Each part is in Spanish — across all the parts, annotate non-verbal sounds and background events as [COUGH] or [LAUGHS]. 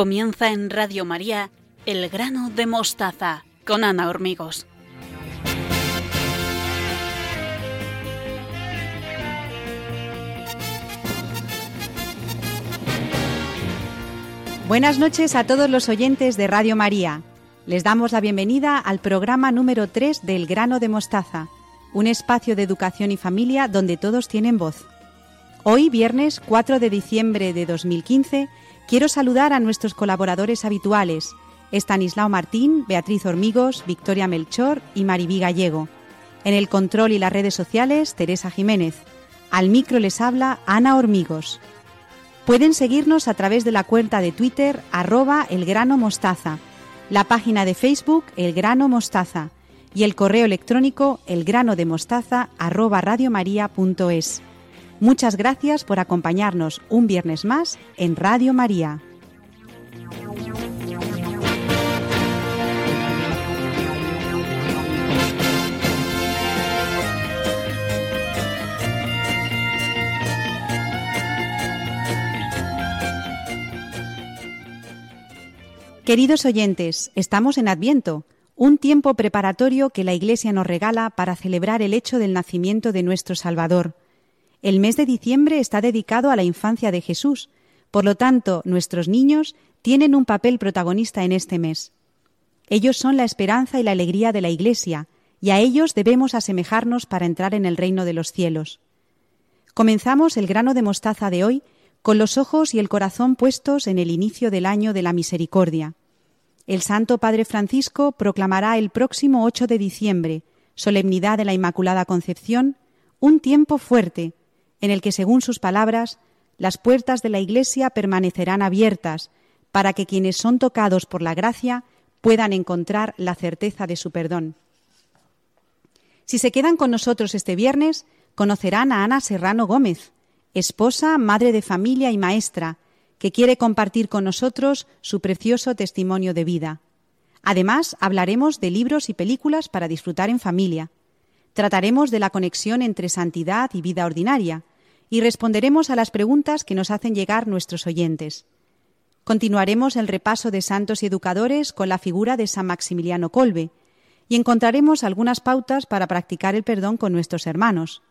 Comienza en Radio María El grano de mostaza con Ana Hormigos. Buenas noches a todos los oyentes de Radio María. Les damos la bienvenida al programa número 3 del grano de mostaza, un espacio de educación y familia donde todos tienen voz. Hoy, viernes 4 de diciembre de 2015, Quiero saludar a nuestros colaboradores habituales, Estanislao Martín, Beatriz Hormigos, Victoria Melchor y Maribí Gallego. En el control y las redes sociales, Teresa Jiménez. Al micro les habla Ana Hormigos. Pueden seguirnos a través de la cuenta de Twitter arroba elgrano mostaza, la página de Facebook El Grano Mostaza y el correo electrónico elgranodemostaza arroba radiomaria.es. Muchas gracias por acompañarnos un viernes más en Radio María. Queridos oyentes, estamos en Adviento, un tiempo preparatorio que la Iglesia nos regala para celebrar el hecho del nacimiento de nuestro Salvador. El mes de diciembre está dedicado a la infancia de Jesús, por lo tanto, nuestros niños tienen un papel protagonista en este mes. Ellos son la esperanza y la alegría de la Iglesia, y a ellos debemos asemejarnos para entrar en el reino de los cielos. Comenzamos el grano de mostaza de hoy con los ojos y el corazón puestos en el inicio del año de la misericordia. El Santo Padre Francisco proclamará el próximo 8 de diciembre, solemnidad de la Inmaculada Concepción, un tiempo fuerte, en el que, según sus palabras, las puertas de la Iglesia permanecerán abiertas para que quienes son tocados por la gracia puedan encontrar la certeza de su perdón. Si se quedan con nosotros este viernes, conocerán a Ana Serrano Gómez, esposa, madre de familia y maestra, que quiere compartir con nosotros su precioso testimonio de vida. Además, hablaremos de libros y películas para disfrutar en familia. Trataremos de la conexión entre santidad y vida ordinaria, y responderemos a las preguntas que nos hacen llegar nuestros oyentes. Continuaremos el repaso de santos y educadores con la figura de San Maximiliano Colbe y encontraremos algunas pautas para practicar el perdón con nuestros hermanos.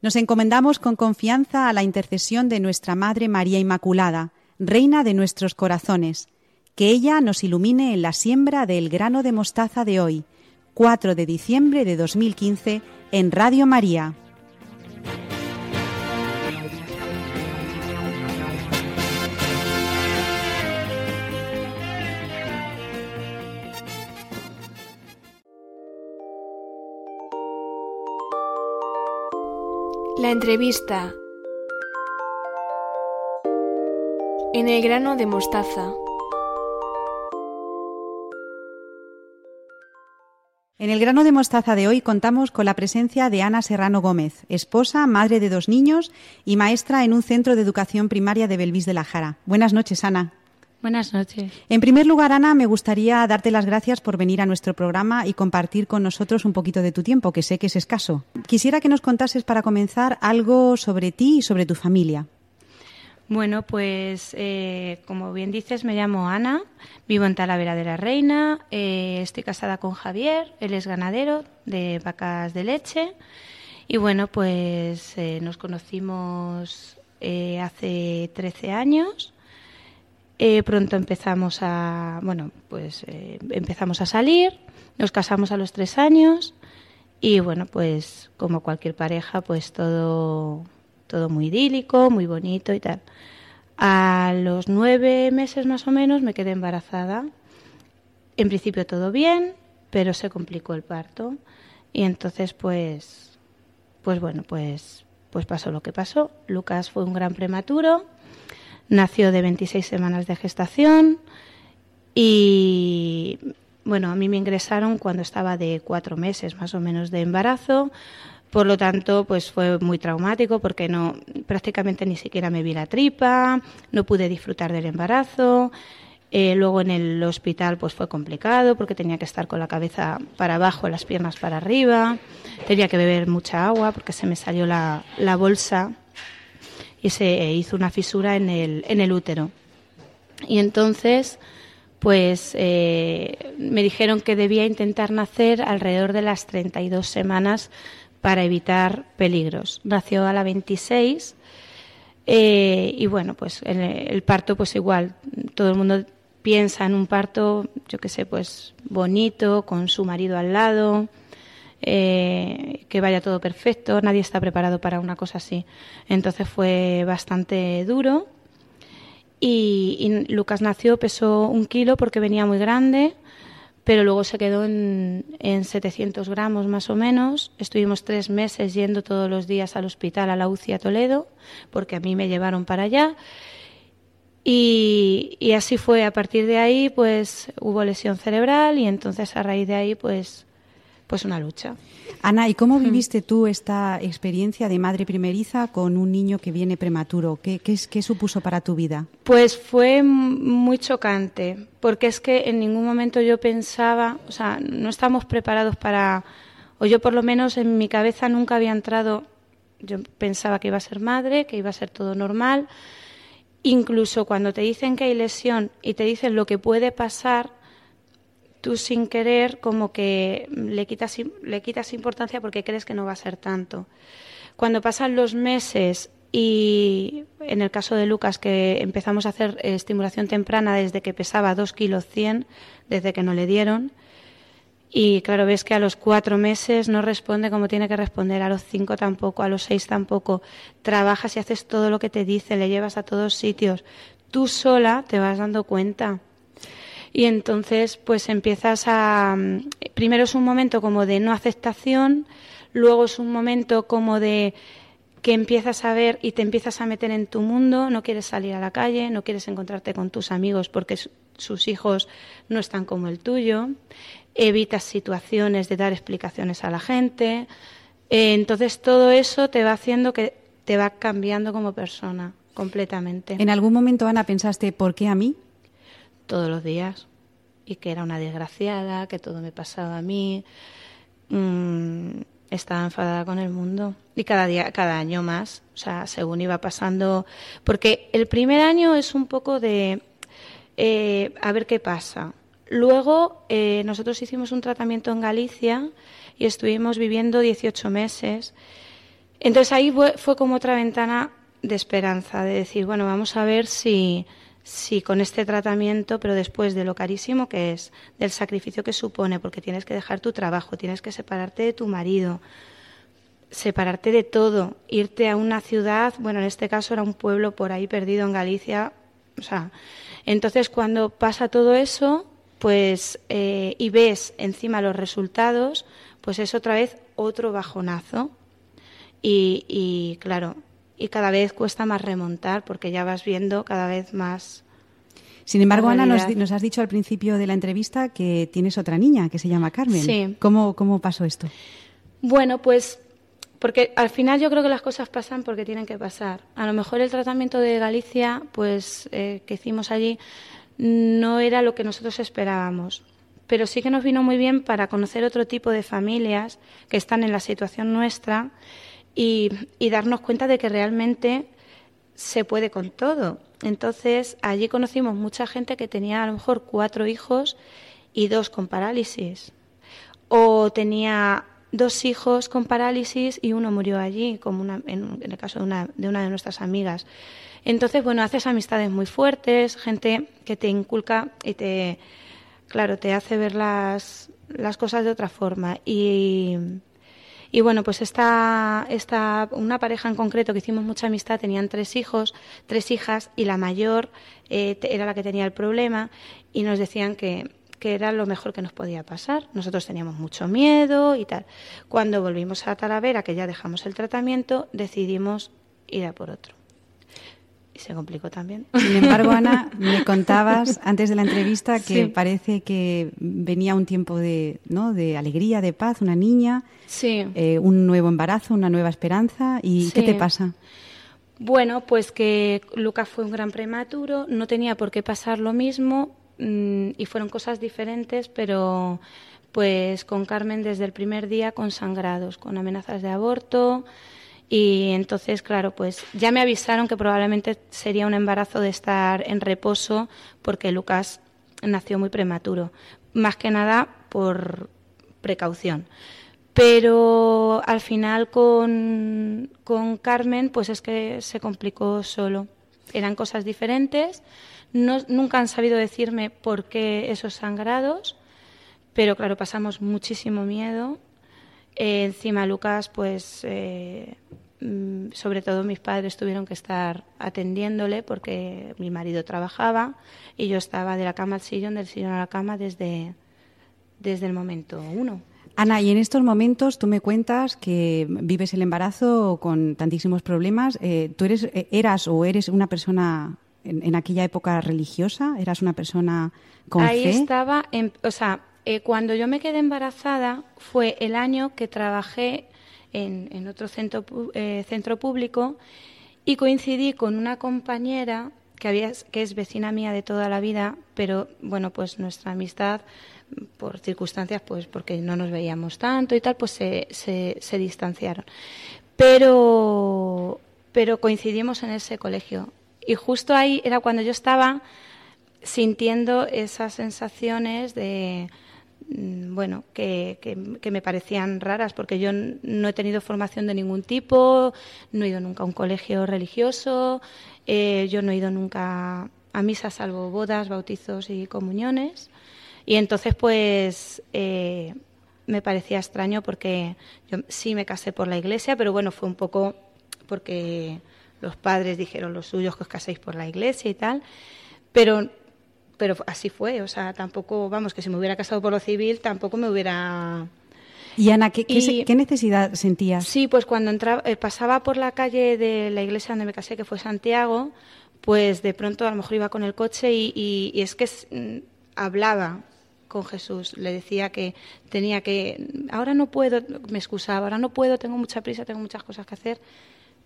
Nos encomendamos con confianza a la intercesión de nuestra Madre María Inmaculada, Reina de nuestros corazones, que ella nos ilumine en la siembra del grano de mostaza de hoy, 4 de diciembre de 2015, en Radio María. La entrevista en el grano de mostaza. En el grano de mostaza de hoy contamos con la presencia de Ana Serrano Gómez, esposa, madre de dos niños y maestra en un centro de educación primaria de Belvis de la Jara. Buenas noches, Ana. Buenas noches. En primer lugar, Ana, me gustaría darte las gracias por venir a nuestro programa y compartir con nosotros un poquito de tu tiempo, que sé que es escaso. Quisiera que nos contases para comenzar algo sobre ti y sobre tu familia. Bueno, pues eh, como bien dices, me llamo Ana, vivo en Talavera de la Reina, eh, estoy casada con Javier, él es ganadero de vacas de leche y bueno, pues eh, nos conocimos hace 13 años eh, pronto empezamos a, bueno, pues eh, empezamos a salir, nos casamos a los tres años y bueno, pues como cualquier pareja, pues todo, todo muy idílico, muy bonito y tal. A los nueve meses más o menos me quedé embarazada. En principio todo bien, pero se complicó el parto y entonces pues, pues bueno, pues, pues pasó lo que pasó. Lucas fue un gran prematuro Nació de 26 semanas de gestación y bueno, a mí me ingresaron cuando estaba de cuatro meses más o menos de embarazo. Por lo tanto, pues fue muy traumático porque no prácticamente ni siquiera me vi la tripa, no pude disfrutar del embarazo. Eh, luego en el hospital pues fue complicado porque tenía que estar con la cabeza para abajo, las piernas para arriba, tenía que beber mucha agua porque se me salió la, la bolsa y se hizo una fisura en el, en el útero. Y entonces, pues eh, me dijeron que debía intentar nacer alrededor de las 32 semanas para evitar peligros. Nació a la 26 eh, y bueno, pues el, el, parto pues igual, todo el mundo piensa en un parto, yo qué sé, pues bonito, con su marido al lado, eh, que vaya todo perfecto, nadie está preparado para una cosa así. Entonces fue bastante duro y, Lucas nació, pesó un kilo porque venía muy grande pero luego se quedó en, en 700 gramos más o menos. Estuvimos tres meses yendo todos los días al hospital, a la UCI a Toledo, porque a mí me llevaron para allá. Y, y, así fue. A partir de ahí, pues hubo lesión cerebral y entonces a raíz de ahí, pues, pues una lucha. Ana, ¿y cómo viviste tú esta experiencia de madre primeriza con un niño que viene prematuro? ¿Qué, qué, qué supuso para tu vida? Pues fue muy chocante, porque es que en ningún momento yo pensaba, o sea, no estamos preparados para, o yo por lo menos en mi cabeza nunca había entrado, yo pensaba que iba a ser madre, que iba a ser todo normal. Incluso cuando te dicen que hay lesión y te dicen lo que puede pasar, tú sin querer como que le quitas, le quitas importancia porque crees que no va a ser tanto. Cuando pasan los meses y en el caso de Lucas que empezamos a hacer estimulación temprana desde que pesaba 2 kilos 100, desde que no le dieron, y claro, ves que a los cuatro meses no responde como tiene que responder, a los cinco tampoco, a los seis tampoco. Trabajas y haces todo lo que te dice, le llevas a todos sitios. Tú sola te vas dando cuenta y entonces pues empiezas a primero es un momento como de no aceptación luego es un momento como de que empiezas a ver y te empiezas a meter en tu mundo, no quieres salir a la calle, no quieres encontrarte con tus amigos porque sus hijos no están como el tuyo, evitas situaciones de dar explicaciones a la gente, eh, entonces todo eso te va haciendo que te va cambiando como persona completamente. ¿En algún momento, Ana, pensaste, ¿por qué a mí? Todos los días y que era una desgraciada, que todo me pasaba a mí. Mm, estaba enfadada con el mundo y cada día, cada año más, o sea, según iba pasando, porque el primer año es un poco de eh, a ver qué pasa. Luego eh, nosotros hicimos un tratamiento en Galicia y estuvimos viviendo 18 meses. Entonces ahí fue, fue como otra ventana de esperanza, de decir, bueno, vamos a ver si, si con este tratamiento, pero después de lo carísimo que es, del sacrificio que supone, porque tienes que dejar tu trabajo, tienes que separarte de tu marido, separarte de todo, irte a una ciudad, bueno, en este caso era un pueblo por ahí perdido en Galicia, o sea, entonces cuando pasa todo eso, pues, eh, y ves encima los resultados, pues es otra vez otro bajonazo. Y, y claro, y cada vez cuesta más remontar porque ya vas viendo cada vez más. Sin embargo, Ana, nos, nos, has dicho al principio de la entrevista que tienes otra niña que se llama Carmen. Sí. ¿Cómo, cómo pasó esto? Bueno, pues porque al final yo creo que las cosas pasan porque tienen que pasar. A lo mejor el tratamiento de Galicia, pues eh, que hicimos allí, no era lo que nosotros esperábamos. Pero sí que nos vino muy bien para conocer otro tipo de familias que están en la situación nuestra y, darnos cuenta de que realmente se puede con todo. Entonces, allí conocimos mucha gente que tenía a lo mejor cuatro hijos y dos con parálisis. O tenía dos hijos con parálisis y uno murió allí, como una, en, en, el caso de una, de una de nuestras amigas. Entonces, bueno, haces amistades muy fuertes, gente que te inculca y te, claro, te hace ver las, las cosas de otra forma. Y, y bueno, pues esta, esta, una pareja en concreto que hicimos mucha amistad, tenían tres hijos, tres hijas, y la mayor eh, era la que tenía el problema, y nos decían que, que era lo mejor que nos podía pasar. Nosotros teníamos mucho miedo y tal. Cuando volvimos a Talavera, que ya dejamos el tratamiento, decidimos ir a por otro. Y se complicó también. [LAUGHS] Sin embargo, Ana, me [LAUGHS] contabas antes de la entrevista que sí. parece que venía un tiempo de, ¿no? de alegría, de paz, una niña, sí. eh, un nuevo embarazo, una nueva esperanza. ¿Y Sí. qué te pasa? Bueno, pues que Lucas fue un gran prematuro, no tenía por qué pasar lo mismo mm, y fueron cosas diferentes, pero pues con Carmen desde el primer día con sangrados, con amenazas de aborto Y entonces, claro, pues ya me avisaron que probablemente sería un embarazo de estar en reposo porque Lucas nació muy prematuro, más que nada por precaución. Pero al final con, con Carmen, pues es que se complicó solo. Eran cosas diferentes. No, nunca han sabido decirme por qué esos sangrados, pero claro, pasamos muchísimo miedo eh, encima Lucas, pues eh, mm, sobre todo mis padres tuvieron que estar atendiéndole porque mi marido trabajaba y yo estaba de la cama al sillón, del sillón a la cama desde, desde el momento uno. Ana, y en estos momentos tú me cuentas que vives el embarazo con tantísimos problemas. Eh, ¿Tú eres, eras o eres una persona en, aquella época religiosa? ¿Eras una persona con Ahí fe? estaba, en, o sea, eh, cuando yo me quedé embarazada fue el año que trabajé en, otro centro, eh, centro público y coincidí con una compañera que, había, que es vecina mía de toda la vida, pero bueno, pues nuestra amistad por circunstancias, pues porque no nos veíamos tanto y tal, pues se, se, se distanciaron. Pero, pero coincidimos en ese colegio. Y justo ahí era cuando yo estaba sintiendo esas sensaciones de, bueno, que, que, me parecían raras, porque yo no he tenido formación de ningún tipo, no he ido nunca a un colegio religioso, eh, yo no he ido nunca a misa salvo bodas, bautizos y comuniones. Y entonces, pues, eh, me parecía extraño porque yo sí me casé por la iglesia, pero bueno, fue un poco porque los padres dijeron los suyos que os caséis por la iglesia y tal. Pero pero así fue, o sea, tampoco, vamos, que si me hubiera casado por lo civil, tampoco me hubiera... Y Ana, ¿qué, qué, necesidad sentías? Sí, pues cuando entraba, eh, pasaba por la calle de la iglesia donde me casé, que fue Santiago, pues de pronto a lo mejor iba con el coche y, es que mm, hablaba con Jesús, le decía que tenía que, ahora no puedo, me excusaba, ahora no puedo, tengo mucha prisa, tengo muchas cosas que hacer,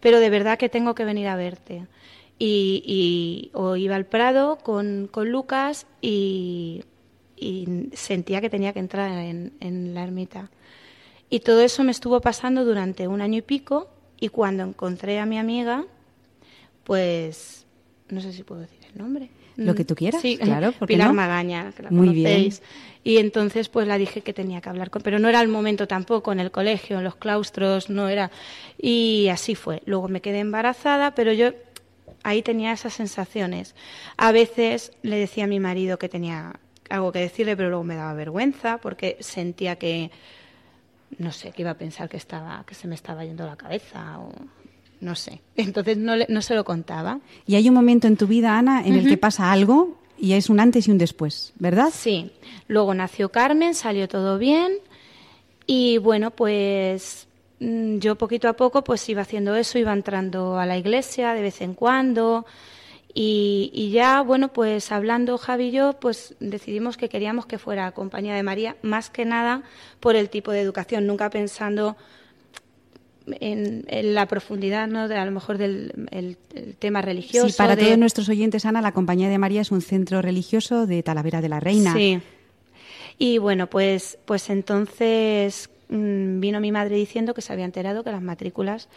pero de verdad que tengo que venir a verte y, o iba al Prado con, con Lucas y, sentía que tenía que entrar en, en la ermita. Y todo eso me estuvo pasando durante un año y pico y cuando encontré a mi amiga, pues no sé si puedo decir el nombre. Lo que tú quieras, sí, [LAUGHS] claro. Pilar Magaña, que la Muy Bien. Y entonces pues la dije que tenía que hablar con, pero no era el momento tampoco en el colegio, en los claustros, no era. Y así fue. Luego me quedé embarazada, pero yo ahí tenía esas sensaciones. A veces le decía a mi marido que tenía algo que decirle, pero luego me daba vergüenza porque sentía que, no sé, que iba a pensar que, estaba, que se me estaba yendo la cabeza o no sé. Entonces no, no se lo contaba. Y hay un momento en tu vida, Ana, en el que pasa algo y es un antes y un después, ¿verdad? Sí. Luego nació Carmen, salió todo bien y bueno, pues yo poquito a poco pues iba haciendo eso, iba entrando a la iglesia de vez en cuando y, ya, bueno, pues hablando Javi y yo, pues decidimos que queríamos que fuera compañía de María, más que nada por el tipo de educación, nunca pensando en, la profundidad, ¿no? De, a lo mejor del tema religioso. Sí, para todos nuestros oyentes, Ana, la Compañía de María es un centro religioso de Talavera de la Reina. Sí. Y bueno, pues, pues entonces Mm, vino mi madre diciendo que se había enterado que las matrículas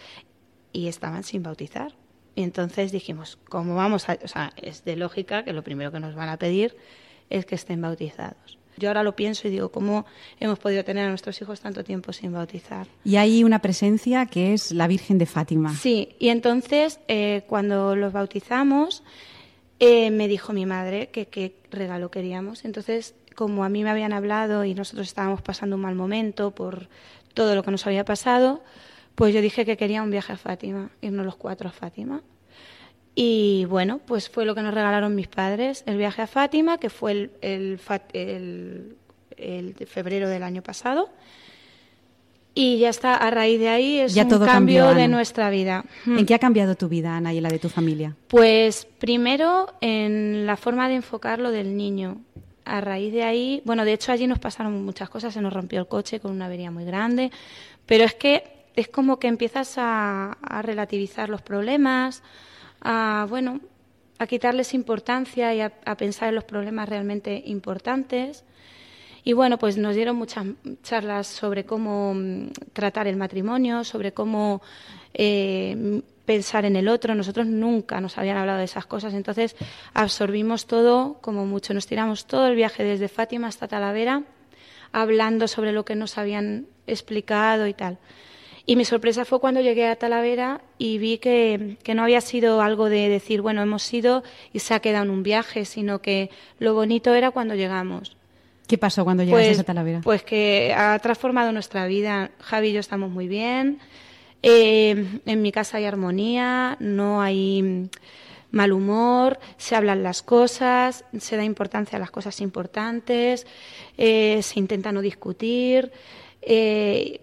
y estaban sin bautizar. Y entonces dijimos, ¿cómo vamos a...? O sea, es de lógica que lo primero que nos van a pedir es que estén bautizados. Yo ahora lo pienso y digo, ¿cómo hemos podido tener a nuestros hijos tanto tiempo sin bautizar? Y hay una presencia que es la Virgen de Fátima. Sí, y entonces eh, cuando los bautizamos, eh, me dijo mi madre que qué regalo queríamos. Entonces como a mí me habían hablado y nosotros estábamos pasando un mal momento por todo lo que nos había pasado, pues yo dije que quería un viaje a Fátima, irnos los cuatro a Fátima. Y bueno, pues fue lo que nos regalaron mis padres, el viaje a Fátima, que fue el, el, el, de febrero del año pasado. Y ya está, a raíz de ahí es un cambio de nuestra vida. ¿En qué ha cambiado tu vida, Ana, y la de tu familia? Pues primero en la forma de enfocarlo del niño a raíz de ahí, bueno, de hecho allí nos pasaron muchas cosas, se nos rompió el coche con una avería muy grande, pero es que es como que empiezas a, relativizar los problemas, a, bueno, a quitarles importancia y a, pensar en los problemas realmente importantes. Y bueno, pues nos dieron muchas charlas sobre cómo mm, tratar el matrimonio, sobre cómo eh, pensar en el otro. Nosotros nunca nos habían hablado de esas cosas, entonces absorbimos todo como mucho. Nos tiramos todo el viaje desde Fátima hasta Talavera hablando sobre lo que nos habían explicado y tal. Y mi sorpresa fue cuando llegué a Talavera y vi que, no había sido algo de decir, bueno, hemos ido y se ha quedado en un viaje, sino que lo bonito era cuando llegamos. ¿Qué pasó cuando llegaste pues, a Talavera? Pues que ha transformado nuestra vida. Javi y yo estamos muy bien. Eh, en mi casa hay armonía, no hay mal humor, se hablan las cosas, se da importancia a las cosas importantes, eh, se intenta no discutir. Eh,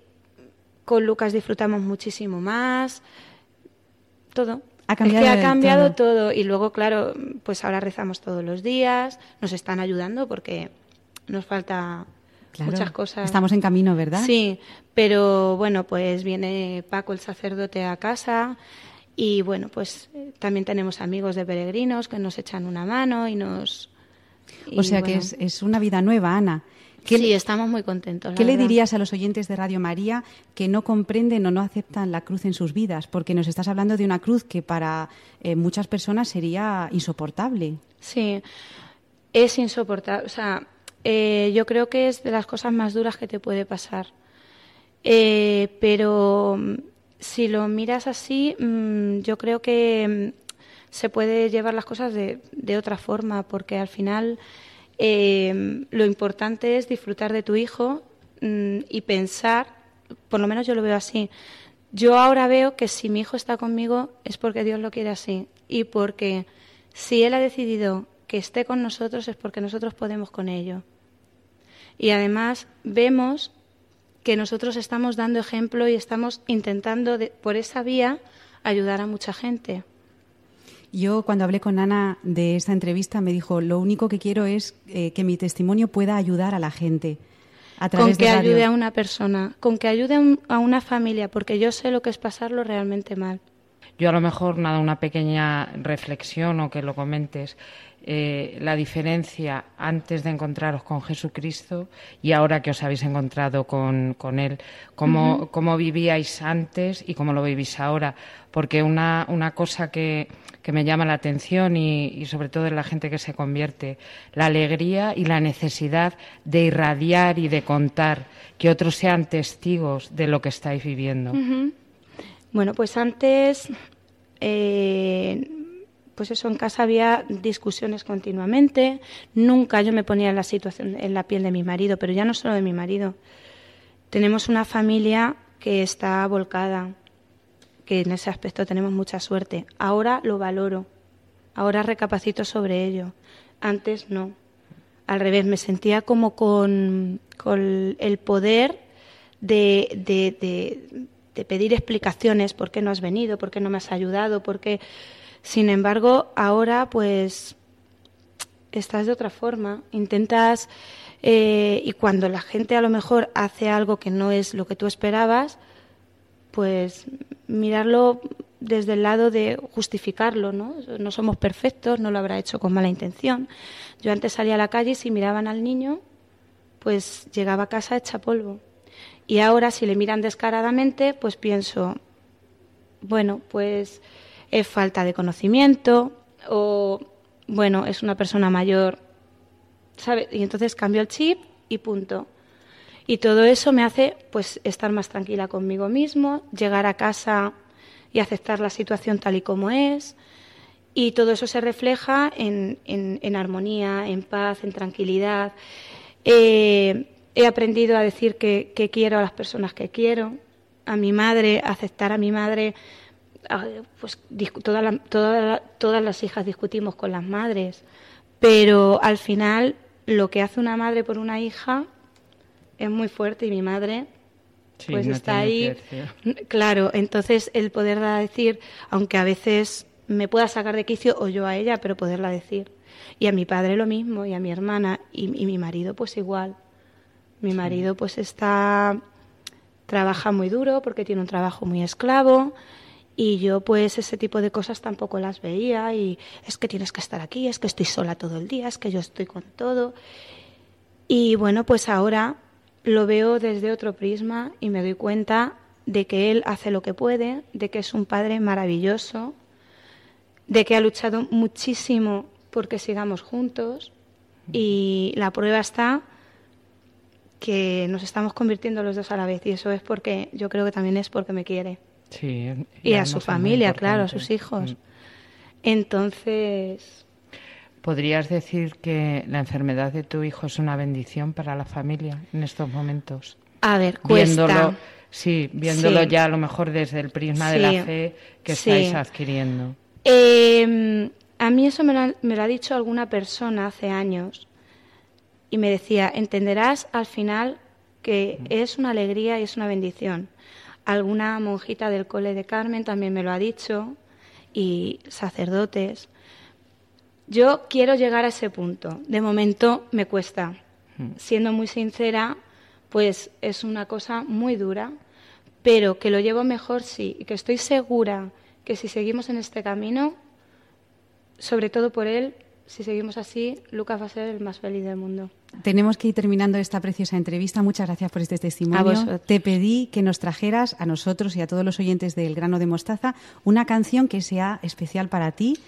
con Lucas disfrutamos muchísimo más. Todo. Ha cambiado, es que ha cambiado todo. Y luego, claro, pues ahora rezamos todos los días, nos están ayudando porque nos falta muchas cosas. Estamos en camino, ¿verdad? Sí, pero bueno, pues viene Paco el sacerdote a casa y bueno, pues también tenemos amigos de peregrinos que nos echan una mano y nos... o sea que es, es una vida nueva, Ana sí, estamos muy contentos. ¿Qué le dirías a los oyentes de Radio María que no comprenden o no aceptan la cruz en sus vidas? Porque nos estás hablando de una cruz que para eh, muchas personas sería insoportable. Sí, es insoportable. O sea, eh, yo creo que es de las cosas más duras que te puede pasar. Eh, pero mm, si lo miras así, mm, yo creo que mm, se puede llevar las cosas de, otra forma, porque al final eh, lo importante es disfrutar de tu hijo y pensar, por lo menos yo lo veo así, yo ahora veo que si mi hijo está conmigo es porque Dios lo quiere así y porque si Él ha decidido que esté con nosotros es porque nosotros podemos con ello. Y además vemos que nosotros estamos dando ejemplo y estamos intentando por esa vía ayudar a mucha gente. Yo cuando hablé con Ana de esta entrevista me dijo, lo único que quiero es eh, que mi testimonio pueda ayudar a la gente. A través con que de ayude a una persona, con que ayude a una familia, porque yo sé lo que es pasarlo realmente mal. Yo a lo mejor nada, una pequeña reflexión o que lo comentes. Eh, la diferencia antes de encontraros con Jesucristo y ahora que os habéis encontrado con, Él, cómo, cómo, vivíais antes y cómo lo vivís ahora. Porque una, una cosa que, que me llama la atención y, sobre todo en la gente que se convierte, la alegría y la necesidad de irradiar y de contar, que otros sean testigos de lo que estáis viviendo. Bueno, pues antes, eh, pues eso, en casa había discusiones continuamente, nunca yo me ponía en la situación, en la piel de mi marido, pero ya no solo de mi marido. Tenemos una familia que está volcada, que en ese aspecto tenemos mucha suerte. Ahora lo valoro, ahora recapacito sobre ello. Antes no. Al revés, me sentía como con, el poder de, de, de, pedir explicaciones, por qué no has venido, por qué no me has ayudado, por qué... Sin embargo, ahora pues estás de otra forma, intentas... Eh, y cuando la gente a lo mejor hace algo que no es lo que tú esperabas, pues mirarlo desde el lado de justificarlo, ¿no? No somos perfectos, no lo habrá hecho con mala intención. Yo antes salía a la calle y si miraban al niño, pues llegaba a casa hecha polvo. Y ahora si le miran descaradamente, pues pienso, bueno, pues es falta de conocimiento o, bueno, es una persona mayor, ¿sabe? Y entonces cambio el chip y punto. Y todo eso me hace pues estar más tranquila conmigo mismo, llegar a casa y aceptar la situación tal y como es. Y todo eso se refleja en, en, armonía, en paz, en tranquilidad. Eh, he aprendido a decir que, quiero a las personas que quiero, a mi madre, aceptar a mi madre. pues todas todas las hijas discutimos con las madres, pero al final lo que hace una madre por una hija es muy fuerte y mi madre pues está ahí. Claro, entonces el poderla decir, aunque a veces me pueda sacar de quicio o yo a ella, pero poderla decir. Y a mi padre lo mismo, y a mi hermana, y, mi marido pues igual. Mi marido pues está, trabaja muy duro porque tiene un trabajo muy esclavo. Y yo pues ese tipo de cosas tampoco las veía y es que tienes que estar aquí, es que estoy sola todo el día, es que yo estoy con todo. Y bueno, pues ahora lo veo desde otro prisma y me doy cuenta de que él hace lo que puede, de que es un padre maravilloso, de que ha luchado muchísimo porque sigamos juntos y la prueba está que nos estamos convirtiendo los dos a la vez y eso es porque yo creo que también es porque me quiere. Sí, y a su familia, claro, a sus hijos. Mm. Entonces... ¿Podrías decir que la enfermedad de tu hijo es una bendición para la familia en estos momentos? A ver, cuesta. Viéndolo, sí, viéndolo ya a lo mejor desde el prisma de la fe que estáis adquiriendo. Eh, a mí eso me lo, ha dicho alguna persona hace años y me decía, entenderás al final que es una alegría y es una bendición. Alguna monjita del cole de Carmen también me lo ha dicho y sacerdotes. Yo quiero llegar a ese punto. De momento me cuesta. Siendo muy sincera, pues es una cosa muy dura, pero que lo llevo mejor sí, y que estoy segura que si seguimos en este camino sobre todo por él, si seguimos así, Lucas va a ser el más feliz del mundo. Tenemos que ir terminando esta preciosa entrevista. Muchas gracias por este testimonio. Te pedí que nos trajeras a nosotros y a todos los oyentes del grano de mostaza una canción que sea especial para ti.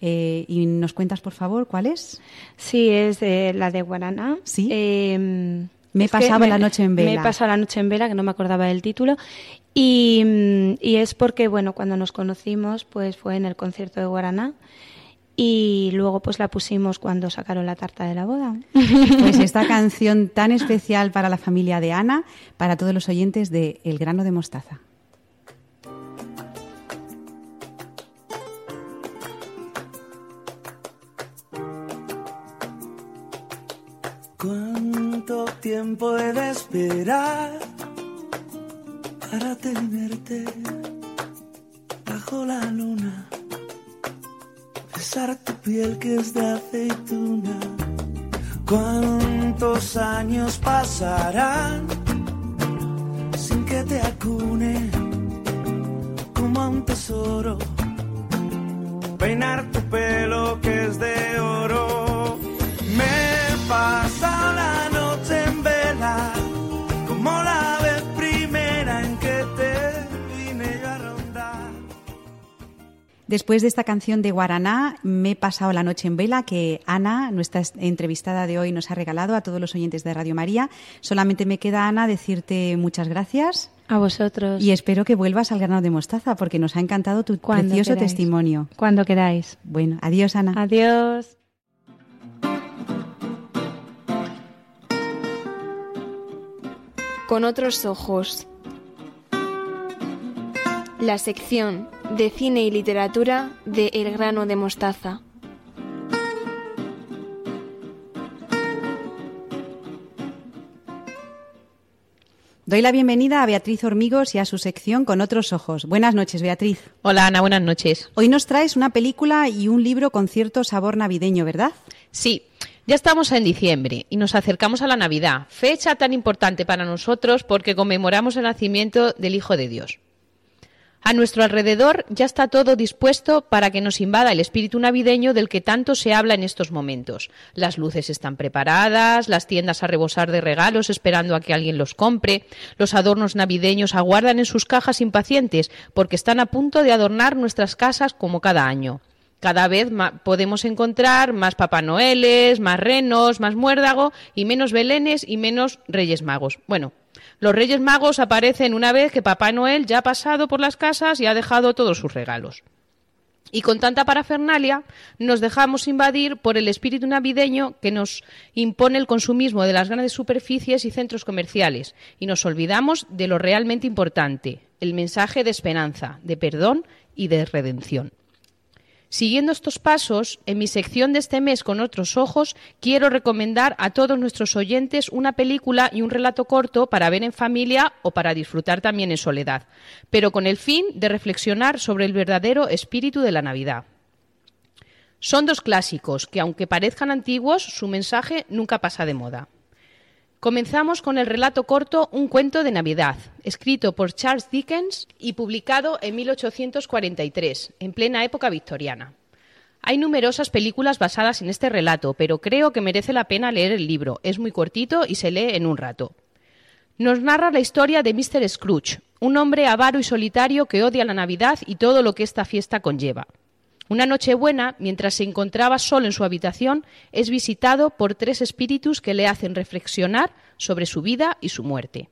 Eh, y nos cuentas, por favor, cuál es. Sí, es la de Guaraná. Sí. Em, me he pasado la noche en vela. Me he pasado la noche en vela, que no me acordaba del título. Y, y es porque, bueno, cuando nos conocimos, pues fue en el concierto de Guaraná y luego pues la pusimos cuando sacaron la tarta de la boda. Pues esta canción tan especial para la familia de Ana, para todos los oyentes de El grano de mostaza. ¿Cuánto tiempo he de esperar para tenerte bajo la luna? Besar tu piel que es de aceituna. ¿Cuántos años pasarán sin que te acune como a un tesoro? Peinar tu pelo que es de oro. Después de esta canción de Guaraná, me he pasado la noche en vela que Ana, nuestra entrevistada de hoy, nos ha regalado a todos los oyentes de Radio María. Solamente me queda, Ana, decirte muchas gracias. A vosotros. Y espero que vuelvas al grano de mostaza porque nos ha encantado tu precioso testimonio. Cuando queráis. Bueno, adiós, Ana. Adiós. Con otros ojos. La sección de cine y literatura de El grano de mostaza. Doy la bienvenida a Beatriz Hormigos y a su sección Con otros ojos. Buenas noches, Beatriz. Hola, Ana, buenas noches. Hoy nos traes una película y un libro con cierto sabor navideño, ¿verdad? Sí. Ya estamos en diciembre y nos acercamos a la Navidad, fecha tan importante para nosotros porque conmemoramos el nacimiento del Hijo de Dios. A nuestro alrededor ya está todo dispuesto para que nos invada el espíritu navideño del que tanto se habla en estos momentos. Las luces están preparadas, las tiendas a rebosar de regalos esperando a que alguien los compre, los adornos navideños aguardan en sus cajas impacientes porque están a punto de adornar nuestras casas como cada año. Cada vez podemos encontrar más Papá Noeles, más renos, más muérdago y menos belenes y menos Reyes Magos. Bueno, los Reyes Magos aparecen una vez que Papá Noel ya ha pasado por las casas y ha dejado todos sus regalos. Y con tanta parafernalia nos dejamos invadir por el espíritu navideño que nos impone el consumismo de las grandes superficies y centros comerciales y nos olvidamos de lo realmente importante, el mensaje de esperanza, de perdón y de redención. Siguiendo estos pasos, en mi sección de este mes con otros ojos, quiero recomendar a todos nuestros oyentes una película y un relato corto para ver en familia o para disfrutar también en soledad, pero con el fin de reflexionar sobre el verdadero espíritu de la Navidad. Son dos clásicos que, aunque parezcan antiguos, su mensaje nunca pasa de moda. Comenzamos con el relato corto Un cuento de Navidad, escrito por Charles Dickens y publicado en 1843, en plena época victoriana. Hay numerosas películas basadas en este relato, pero creo que merece la pena leer el libro. Es muy cortito y se lee en un rato. nos narra la historia de Mr. Scrooge, un hombre avaro y solitario que odia la Navidad y todo lo que esta fiesta conlleva. Una noche buena, mientras se encontraba solo en su habitación, es visitado por tres espíritus que le hacen reflexionar sobre su vida y su muerte.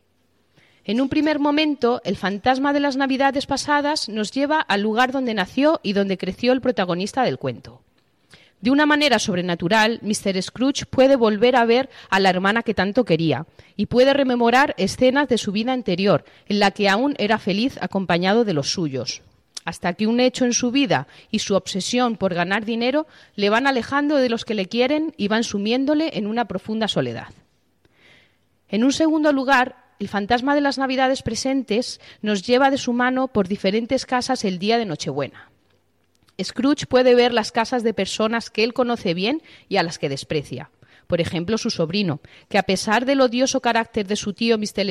En un primer momento, el fantasma de las Navidades pasadas nos lleva al lugar donde nació y donde creció el protagonista del cuento. De una manera sobrenatural, Mr. Scrooge puede volver a ver a la hermana que tanto quería y puede rememorar escenas de su vida anterior, en la que aún era feliz acompañado de los suyos, hasta que un hecho en su vida y su obsesión por ganar dinero le van alejando de los que le quieren y van sumiéndole en una profunda soledad. En un segundo lugar, el fantasma de las Navidades presentes nos lleva de su mano por diferentes casas el día de Nochebuena. Scrooge puede ver las casas de personas que él conoce bien y a las que desprecia. Por ejemplo, su sobrino, que a pesar del odioso carácter de su tío Mr.